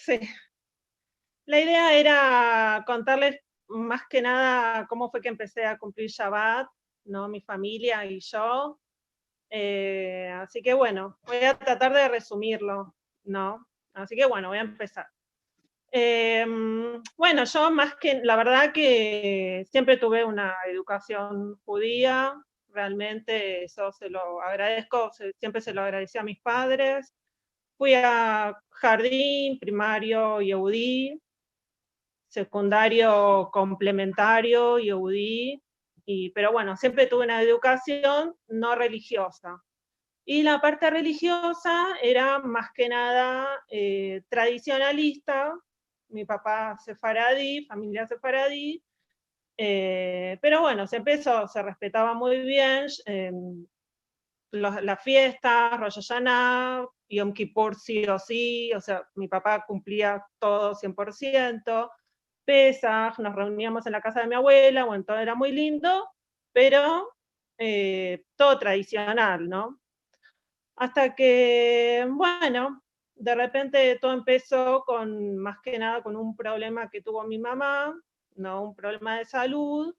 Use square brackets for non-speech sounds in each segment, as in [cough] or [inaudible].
Sí. La idea era contarles más que nada cómo fue que empecé a cumplir Shabbat, ¿no? Mi familia y yo. Eh, así que bueno, voy a tratar de resumirlo, ¿no? Así que bueno, voy a empezar. Em, bueno, yo más que, la verdad que siempre tuve una educación judía, realmente eso se lo agradezco, siempre se lo agradecí a mis padres. Fui a jardín, primario y EUDI, secundario complementario y EUDI, y, pero bueno, siempre tuve una educación no religiosa. Y la parte religiosa era más que nada eh, tradicionalista, mi papá sefaradí, familia sefaradí, eh, pero bueno, se empezó, se respetaba muy bien em, las fiestas, Rosh Hashanah, Yom Kippur sí o sí, o sea, mi papá cumplía todo 100%, Pesach, nos reuníamos en la casa de mi abuela, bueno, todo era muy lindo, pero eh, todo tradicional, ¿no? Hasta que, bueno, de repente todo empezó con, más que nada, con un problema que tuvo mi mamá, ¿no? Un problema de salud,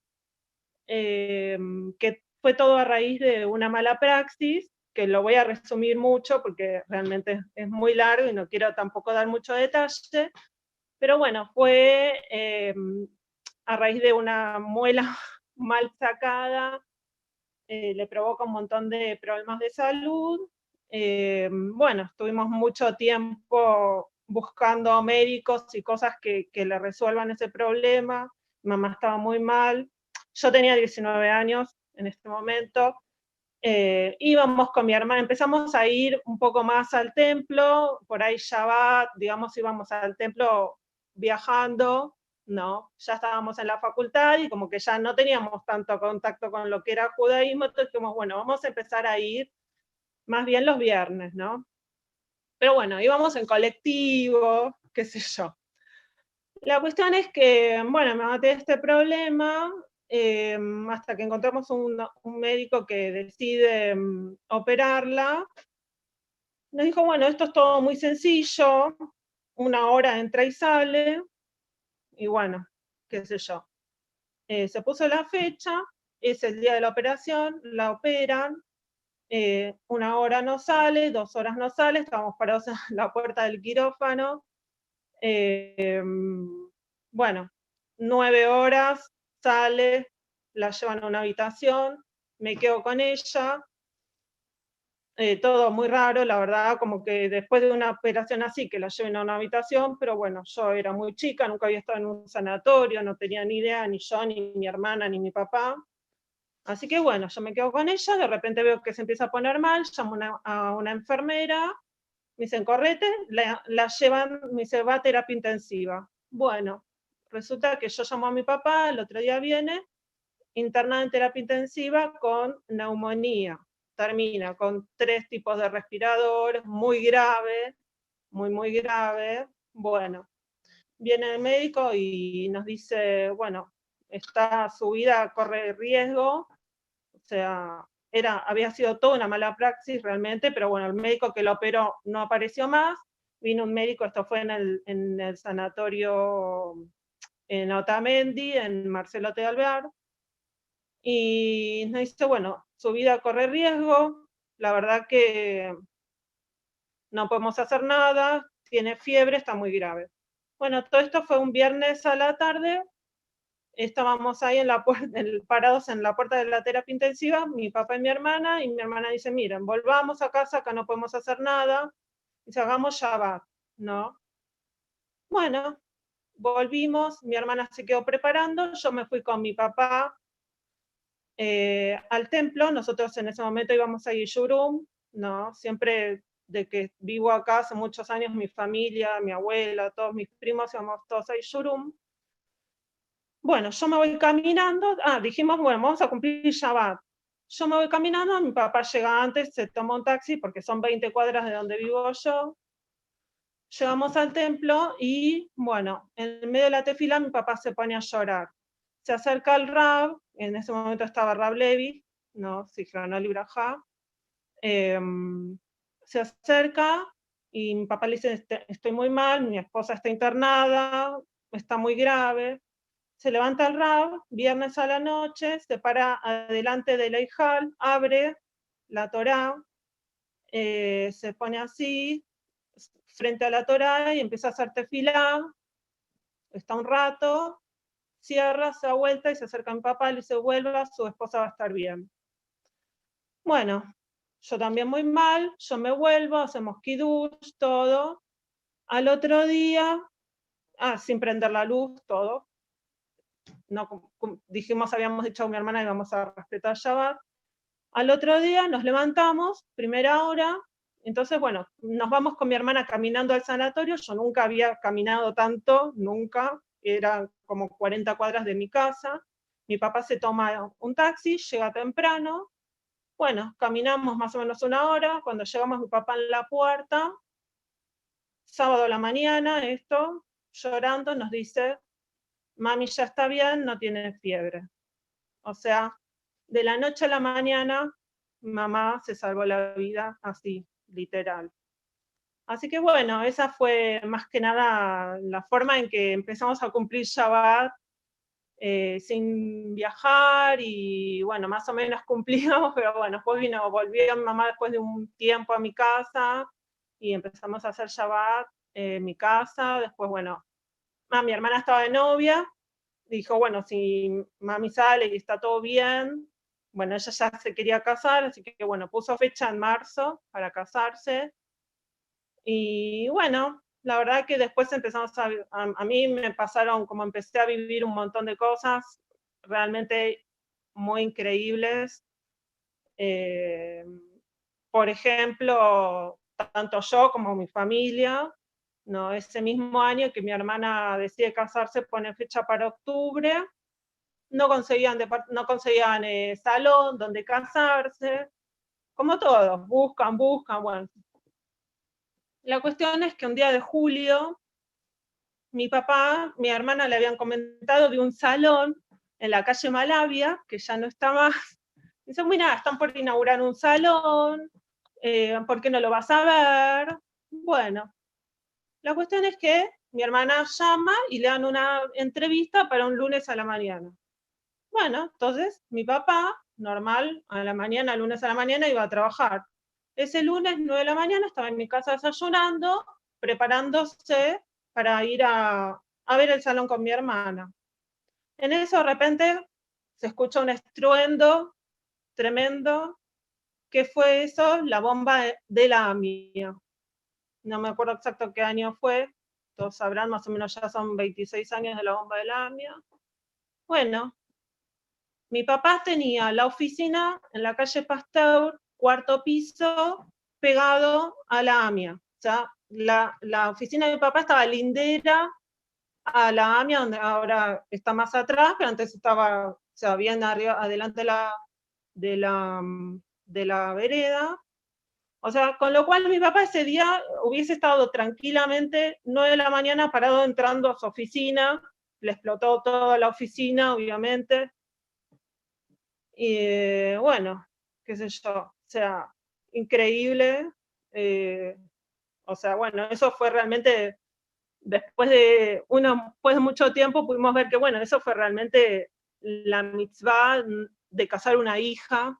em, que fue todo a raíz de una mala praxis, que lo voy a resumir mucho porque realmente es muy largo y no quiero tampoco dar mucho detalle, pero bueno, fue em, a raíz de una muela [laughs] mal sacada, eh, le provoca un montón de problemas de salud, eh, bueno, estuvimos mucho tiempo buscando médicos y cosas que, le resuelvan ese problema. Mamá estaba muy mal. Yo tenía 19 años en este momento. Eh, íbamos con mi hermana, empezamos a ir un poco más al templo, por ahí Shabbat, digamos, íbamos al templo viajando, ¿no? Ya estábamos en la facultad y como que ya no teníamos tanto contacto con lo que era judaísmo, entonces dijimos, bueno, vamos a empezar a ir más bien los viernes, ¿no? Pero bueno, íbamos en colectivo, qué sé yo. La cuestión es que, bueno, me maté este problema eh, hasta que encontramos un, médico que decide mm, operarla. Nos dijo, bueno, esto es todo muy sencillo, una hora entra y sale, y bueno, qué sé yo. Eh, se puso la fecha, es el día de la operación, la operan, eh, una hora no sale, dos horas no sale, estábamos parados en la puerta del quirófano. Eh, bueno, nueve horas, sale, la llevan a una habitación, me quedo con ella, eh, todo muy raro, la verdad, como que después de una operación así, que la lleven a una habitación, pero bueno, yo era muy chica, nunca había estado en un sanatorio, no tenía ni idea, ni yo, ni mi hermana, ni mi papá. Así que bueno, yo me quedo con ella, de repente veo que se empieza a poner mal, llamo a una enfermera, me dicen, correte, la, llevan, me dice, va a terapia intensiva. Bueno, resulta que yo llamo a mi papá, el otro día viene, internada en terapia intensiva con neumonía. Termina con tres tipos de respiradores, muy grave, muy, muy grave. Bueno, viene el médico y nos dice, bueno, está, su vida corre riesgo, o sea, era, había sido toda una mala praxis realmente, pero bueno, el médico que lo operó no apareció más, vino un médico, esto fue en el, en el sanatorio en Otamendi, en Marcelo T. Alvear, y nos dice, bueno, su vida corre riesgo, la verdad que no podemos hacer nada, tiene fiebre, está muy grave. Bueno, todo esto fue un viernes a la tarde, estábamos ahí en la parados en la puerta de la terapia intensiva, mi papá y mi hermana, y mi hermana dice, miren, volvamos a casa, acá no podemos hacer nada, y hagamos Shabbat, ¿no? Bueno, volvimos, mi hermana se quedó preparando, yo me fui con mi papá eh, al templo, nosotros en ese momento íbamos a Yishurum, ¿no? Siempre de que vivo acá hace muchos años, mi familia, mi abuela, todos mis primos íbamos todos a Yishurum, bueno, yo me voy caminando, ah, dijimos, bueno, vamos a cumplir Shabbat. Yo me voy caminando, mi papá llega antes, se toma un taxi porque son 20 cuadras de donde vivo yo. Llegamos al templo y, bueno, en medio de la tefila mi papá se pone a llorar. Se acerca al Rab, en ese momento estaba Rab Levi, ¿no? Sifrano Libraja. Eh, se acerca y mi papá le dice, "Este- estoy muy mal, mi esposa está internada, está muy grave. Se levanta el Rab, viernes a la noche, se para adelante del Eijal, abre la Torá, eh, se pone así, frente a la Torá y empieza a hacer tefilá, está un rato, cierra, se da vuelta y se acerca a mi papá, le dice, vuelva, su esposa va a estar bien. Bueno, yo también muy mal, yo me vuelvo, hacemos kiddush, todo. Al otro día, ah, sin prender la luz, todo. No, dijimos, habíamos dicho a mi hermana que íbamos a respetar Shabbat. Al otro día nos levantamos, primera hora, entonces, bueno, nos vamos con mi hermana caminando al sanatorio, yo nunca había caminado tanto, nunca, era como 40 cuadras de mi casa. Mi papá se toma un taxi, llega temprano, bueno, caminamos más o menos una hora, cuando llegamos mi papá en la puerta, sábado a la mañana, esto, llorando, nos dice, mami ya está bien, no tiene fiebre. O sea, de la noche a la mañana, mamá se salvó la vida, así, literal. Así que bueno, esa fue más que nada la forma en que empezamos a cumplir Shabbat eh, sin viajar y bueno, más o menos [laughs] cumplimos, pero bueno, después vino, volvió mamá después de un tiempo a mi casa y empezamos a hacer Shabbat en mi casa, después bueno, mi hermana estaba de novia, dijo, bueno, si mami sale y está todo bien, bueno, ella ya se quería casar, así que bueno, puso fecha en marzo para casarse. Y bueno, la verdad que después empezamos a, a, a mí me pasaron, como empecé a vivir un montón de cosas realmente muy increíbles. Eh, por ejemplo, tanto yo como mi familia, ¿no? ese mismo año que mi hermana decide casarse, pone fecha para octubre, no conseguían, no conseguían eh, salón donde casarse, como todos, buscan, buscan, bueno. La cuestión es que un día de julio, mi papá, mi hermana le habían comentado de un salón en la calle Malavia, que ya no está más. [laughs] Dice, mira, están por inaugurar un salón, eh, ¿por qué no lo vas a ver? Bueno, la cuestión es que mi hermana llama y le dan una entrevista para un lunes a la mañana. Bueno, entonces mi papá, normal, a la mañana, lunes a la mañana, iba a trabajar. Ese lunes, 9 de la mañana, estaba en mi casa desayunando, preparándose para ir a, a ver el salón con mi hermana. En eso, de repente, se escucha un estruendo tremendo. ¿Qué fue eso? La bomba de la AMIA. No me acuerdo exacto qué año fue, todos sabrán, más o menos ya son 26 años de la bomba de la AMIA. Bueno, mi papá tenía la oficina en la calle Pasteur, cuarto piso, pegado a la AMIA. O sea, la, la oficina de mi papá estaba lindera a la AMIA, donde ahora está más atrás, pero antes estaba, o sea, bien arriba, adelante de la, de la, de la vereda. O sea, con lo cual mi papá ese día hubiese estado tranquilamente 9 de la mañana parado entrando a su oficina, le explotó toda la oficina, obviamente, y bueno, qué sé yo, o sea, increíble. Eh, o sea, bueno, eso fue realmente, después de, uno, después de mucho tiempo pudimos ver que, bueno, eso fue realmente la mitzvah de casar una hija,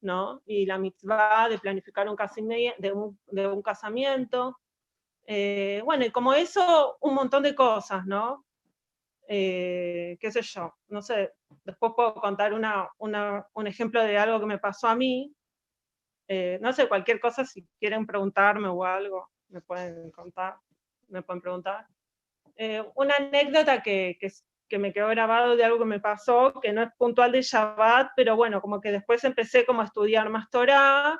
¿no? Y la mitzvah de planificar un, de un, de un casamiento. Eh, bueno, y como eso, un montón de cosas, ¿no? Eh, qué sé yo, no sé, después puedo contar una, un ejemplo de algo que me pasó a mí. Eh, no sé, cualquier cosa, si quieren preguntarme o algo, me pueden contar, me pueden preguntar. Eh, una anécdota que, que, me quedó grabado de algo que me pasó, que no es puntual de Shabbat, pero bueno, como que después empecé como a estudiar más Torah,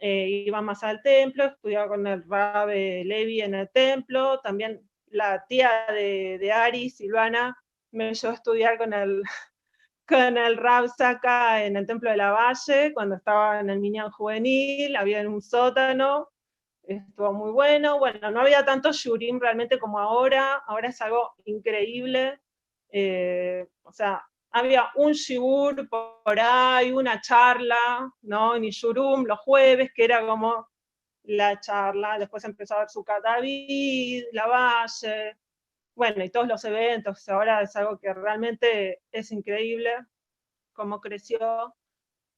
iba más al templo, estudiaba con el Rabbe Levi en el templo, también la tía de, de, Ari, Silvana, me llevó a estudiar con el, [laughs] con el Rab Saka en el Templo de la Valle, cuando estaba en el Minyan Juvenil, había en un sótano, estuvo muy bueno. Bueno, no había tanto shurim realmente como ahora, ahora es algo increíble. Eh, o sea, había un shibur por ahí, una charla, ¿no? Ni shurum los jueves, que era como la charla, después empezó a ver su David, La Valle, bueno, y todos los eventos, ahora es algo que realmente es increíble cómo creció.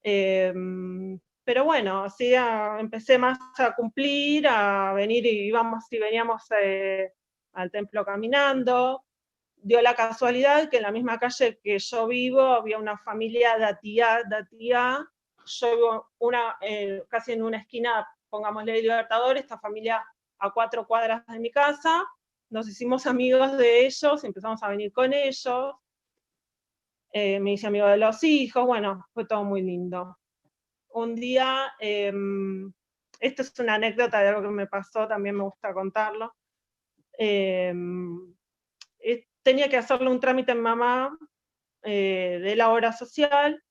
Em, pero bueno, así empecé más a cumplir, a venir y íbamos y veníamos eh, al templo caminando. Dio la casualidad que en la misma calle que yo vivo había una familia datía, datía. Yo vivo una, eh, casi en una esquina, pongámosle Libertador, esta familia a cuatro cuadras de mi casa, nos hicimos amigos de ellos, empezamos a venir con ellos, eh, me hice amigo de los hijos, bueno, fue todo muy lindo. Un día, esto es una anécdota de algo que me pasó, también me gusta contarlo. Em, tenía que hacerle un trámite en mamá eh, de la obra social,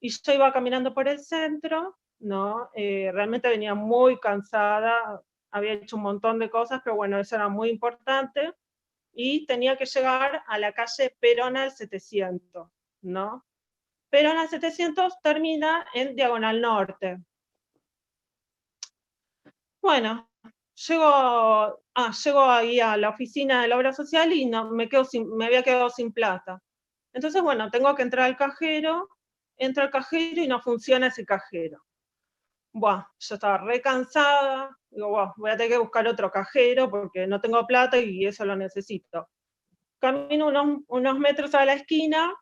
y yo iba caminando por el centro, ¿no? Eh, realmente venía muy cansada, había hecho un montón de cosas, pero bueno, eso era muy importante, y tenía que llegar a la calle Perón al 700, ¿no? Perón al 700 termina en Diagonal Norte. Bueno, llego, ah, llego ahí a la oficina de la obra social y no, me, quedo me había quedado sin plata. Entonces, bueno, tengo que entrar al cajero, entro al cajero y no funciona ese cajero. Buah, yo estaba re cansada, digo, voy a tener que buscar otro cajero porque no tengo plata y eso lo necesito. Camino unos, unos metros a la esquina,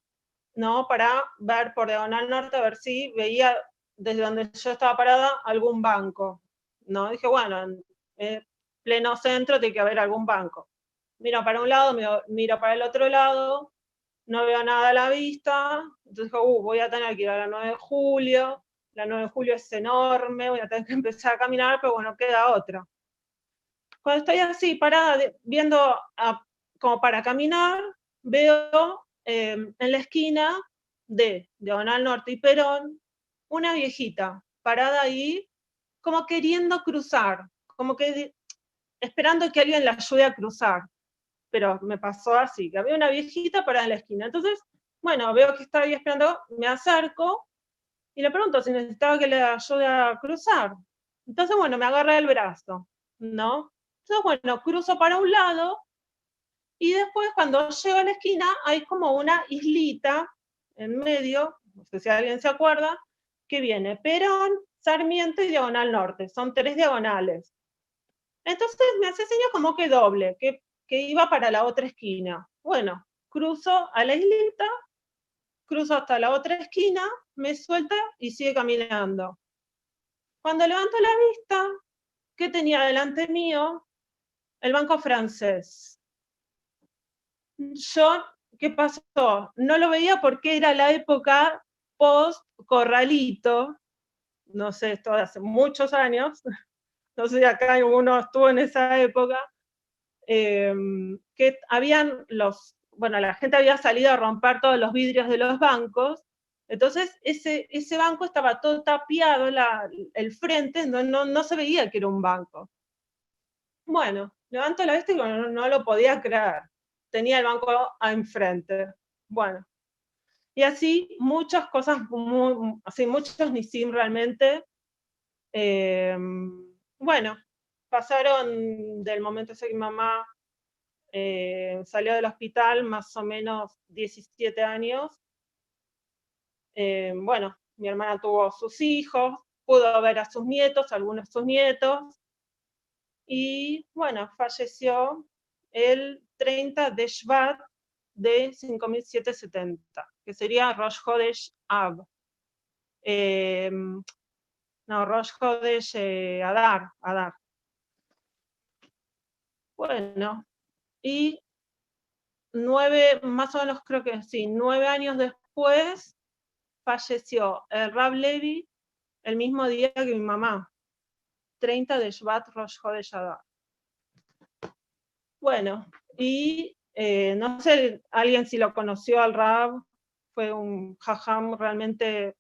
¿no? Para ver por Diagonal Norte, a ver si veía desde donde yo estaba parada algún banco, ¿no? Dije, bueno, en pleno centro tiene que haber algún banco. Miro para un lado, miro, para el otro lado, no veo nada a la vista, entonces dije, uh, voy a tener que ir a la 9 de julio, la 9 de julio es enorme, voy a tener que empezar a caminar, pero bueno, queda otra. Cuando estoy así parada, viendo como para caminar, veo em, en la esquina de Diagonal Norte y Perón, una viejita parada ahí, como queriendo cruzar, como que esperando que alguien la ayude a cruzar. Pero me pasó así, que había una viejita parada en la esquina. Entonces, bueno, veo que está ahí esperando, me acerco y le pregunto si necesitaba que le ayude a cruzar. Entonces, bueno, me agarra el brazo, ¿no? Entonces, bueno, cruzo para un lado y después cuando llego a la esquina hay como una islita en medio, no sé si alguien se acuerda, que viene Perón, Sarmiento y Diagonal Norte. Son tres diagonales. Entonces me hace señas como que doble, que, que iba para la otra esquina. Bueno, cruzo a la islita cruzo hasta la otra esquina, me suelta y sigue caminando. Cuando levanto la vista, ¿qué tenía delante mío? El banco francés. Yo, ¿qué pasó? No lo veía porque era la época post-corralito, no sé, esto hace muchos años, no sé si acá uno estuvo en esa época, eh, que habían los bueno, la gente había salido a romper todos los vidrios de los bancos, entonces ese, ese banco estaba todo tapiado, el frente, no, no, se veía que era un banco. Bueno, levanto la vista y no, lo podía creer. Tenía el banco enfrente. Bueno, y así muchas cosas, así muchos NISIM realmente. Eh, bueno, pasaron del momento ese que mi mamá eh, salió del hospital más o menos 17 años. Eh, bueno, mi hermana tuvo sus hijos, pudo ver a sus nietos, algunos de sus nietos, y bueno, falleció el 30 de Shvat de 5770, que sería Rosh Hodesh. Eh, no, Rosh Hodesh Adar, Adar. Bueno, y nueve, más o menos creo que sí, nueve años después falleció el Rab Levi el mismo día que mi mamá, 30 de Shvat Rosh Chodesh Bueno, y eh, no sé alguien si lo conoció al Rab, fue un jajam realmente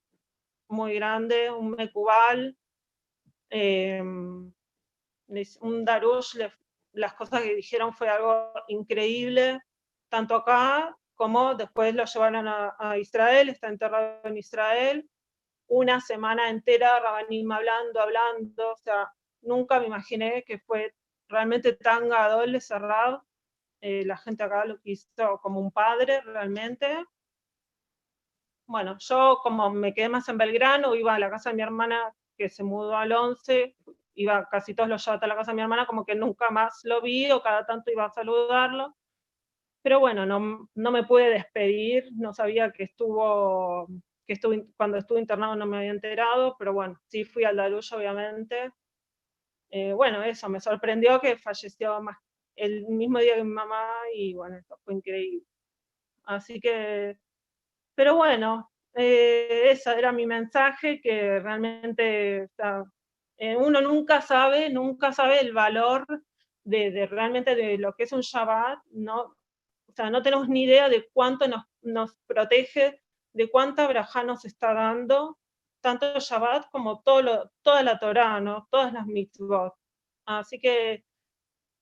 muy grande, un mekubal, eh, un darush las cosas que dijeron fue algo increíble, tanto acá como después lo llevaron a, Israel, está enterrado en Israel, una semana entera Rabanim hablando, hablando, o sea, nunca me imaginé que fue realmente tan gadol cerrado. Eh, la gente acá lo quiso como un padre realmente. Bueno, yo como me quedé más en Belgrano, iba a la casa de mi hermana que se mudó al 11, iba casi todos los Shabbat a la casa de mi hermana, como que nunca más lo vi o cada tanto iba a saludarlo. Pero bueno, no, no me pude despedir, no sabía que estuvo, que estuvo, cuando estuve internado no me había enterado, pero bueno, sí fui al Darush obviamente. Eh, bueno, eso, me sorprendió que falleció más el mismo día que mi mamá y bueno, esto fue increíble. Así que, pero bueno, eh, ese era mi mensaje, que realmente eh, uno nunca sabe, nunca sabe el valor de, realmente de lo que es un Shabbat, ¿no? Sea, no tenemos ni idea de cuánto nos, protege, de cuánta braja nos está dando, tanto Shabbat como toda la Torah, ¿no? Todas las mitzvot. Así que,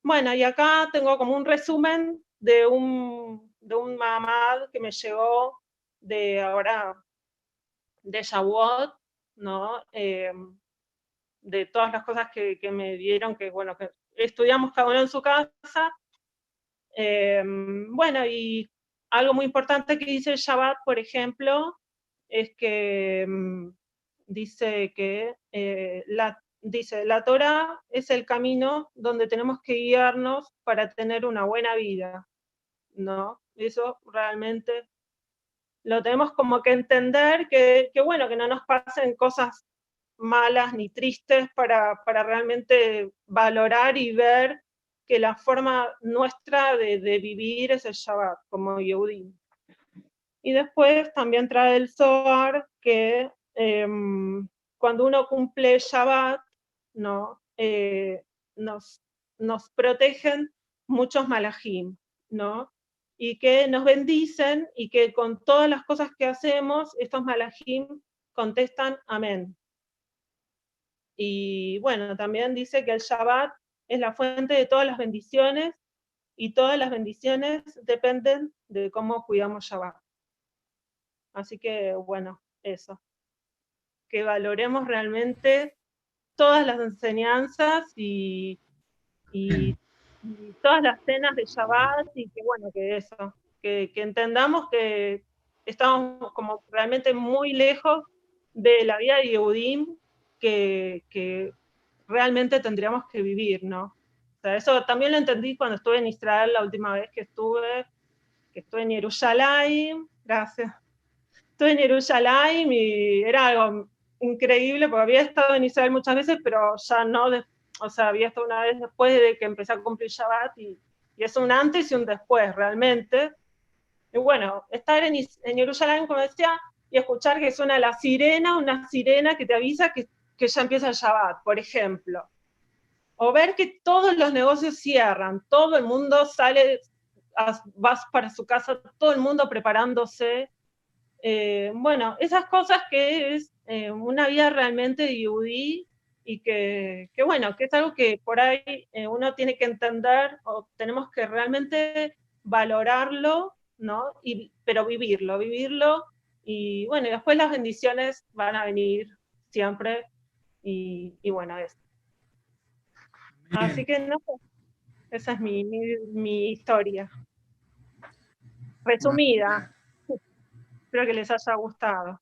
bueno, y acá tengo como un resumen de un, de un mamad que me llegó de ahora, de Shavuot, ¿no? Em, de todas las cosas que, que, me dieron, que bueno, que estudiamos cada uno en su casa. Em, bueno, y algo muy importante que dice el Shabbat, por ejemplo, es que em, dice que eh, la, dice, la Torah es el camino donde tenemos que guiarnos para tener una buena vida, ¿no? Eso realmente lo tenemos como que entender que, bueno, que no nos pasen cosas malas ni tristes para, para realmente valorar y ver que la forma nuestra de, vivir es el Shabbat, como Yehudim. Y después también trae el Zohar que em, cuando uno cumple Shabbat, ¿no? Eh, nos, nos protegen muchos malajim, ¿no? y que nos bendicen y que con todas las cosas que hacemos, estos malajim contestan amén. Y bueno, también dice que el Shabbat es la fuente de todas las bendiciones y todas las bendiciones dependen de cómo cuidamos Shabbat. Así que bueno, eso. Que valoremos realmente todas las enseñanzas y, y todas las cenas de Shabbat y que bueno, que eso, que, entendamos que estamos como realmente muy lejos de la vida de Yehudim que, que realmente tendríamos que vivir, ¿no? O sea, eso también lo entendí cuando estuve en Israel la última vez que estuve, que estuve en Jerusalén, gracias. Estuve en Jerusalén y era algo increíble porque había estado en Israel muchas veces, pero ya no o sea, había estado una vez después de que empecé a cumplir Shabbat y, y es un antes y un después realmente. Y bueno, estar en, en Jerusalén, como decía, y escuchar que suena la sirena, una sirena que te avisa que, que ya empieza el Shabbat, por ejemplo. O ver que todos los negocios cierran, todo el mundo sale, vas para su casa, todo el mundo preparándose. Eh, bueno, esas cosas que es eh, una vida realmente de Yudí y que, bueno, que es algo que por ahí eh, uno tiene que entender o tenemos que realmente valorarlo, ¿no? Y, pero vivirlo, vivirlo y bueno, después las bendiciones van a venir siempre y, y bueno, eso. Así que no, esa es mi, mi, mi historia. Resumida. Espero que les haya gustado.